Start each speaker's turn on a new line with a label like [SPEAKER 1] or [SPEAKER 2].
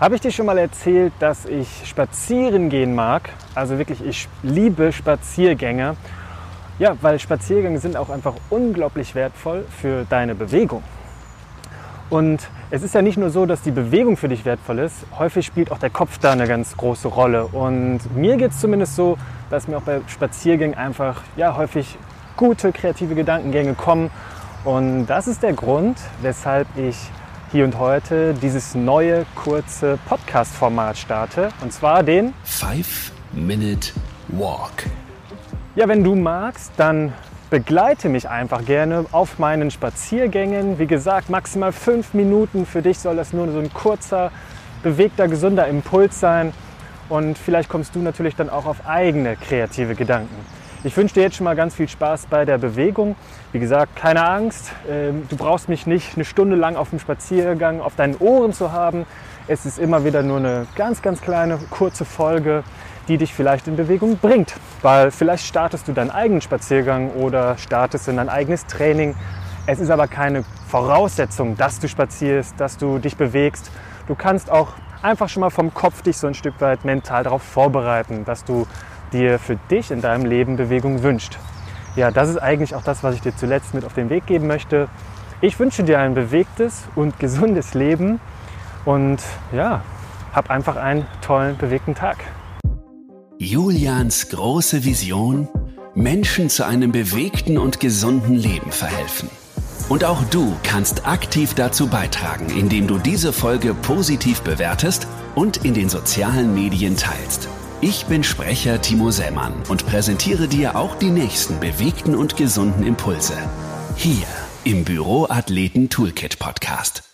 [SPEAKER 1] Habe ich dir schon mal erzählt, dass ich spazieren gehen mag? Also wirklich, ich liebe Spaziergänge. Ja, weil Spaziergänge sind auch einfach unglaublich wertvoll für deine Bewegung. Und es ist ja nicht nur so, dass die Bewegung für dich wertvoll ist, häufig spielt auch der Kopf da eine ganz große Rolle. Und mir geht es zumindest so, dass mir auch bei Spaziergängen einfach ja, häufig gute kreative Gedankengänge kommen. Und das ist der Grund, weshalb ich hier und heute dieses neue kurze Podcast-Format starte. Und zwar den
[SPEAKER 2] 5-Minute Walk.
[SPEAKER 1] Ja, wenn du magst, dann begleite mich einfach gerne auf meinen Spaziergängen. Wie gesagt, maximal fünf Minuten. Für dich soll das nur so ein kurzer, bewegter, gesunder Impuls sein. Und vielleicht kommst du natürlich dann auch auf eigene kreative Gedanken. Ich wünsche dir jetzt schon mal ganz viel Spaß bei der Bewegung. Wie gesagt, keine Angst. Ähm, du brauchst mich nicht eine Stunde lang auf dem Spaziergang auf deinen Ohren zu haben. Es ist immer wieder nur eine ganz, ganz kleine, kurze Folge, die dich vielleicht in Bewegung bringt. Weil vielleicht startest du deinen eigenen Spaziergang oder startest in dein eigenes Training. Es ist aber keine Voraussetzung, dass du spazierst, dass du dich bewegst. Du kannst auch einfach schon mal vom Kopf dich so ein Stück weit mental darauf vorbereiten, dass du dir für dich in deinem Leben Bewegung wünscht. Ja, das ist eigentlich auch das, was ich dir zuletzt mit auf den Weg geben möchte. Ich wünsche dir ein bewegtes und gesundes Leben und ja, hab einfach einen tollen, bewegten Tag.
[SPEAKER 2] Julians große Vision, Menschen zu einem bewegten und gesunden Leben verhelfen. Und auch du kannst aktiv dazu beitragen, indem du diese Folge positiv bewertest und in den sozialen Medien teilst. Ich bin Sprecher Timo Sämann und präsentiere dir auch die nächsten bewegten und gesunden Impulse. Hier im Büro Athleten Toolkit Podcast.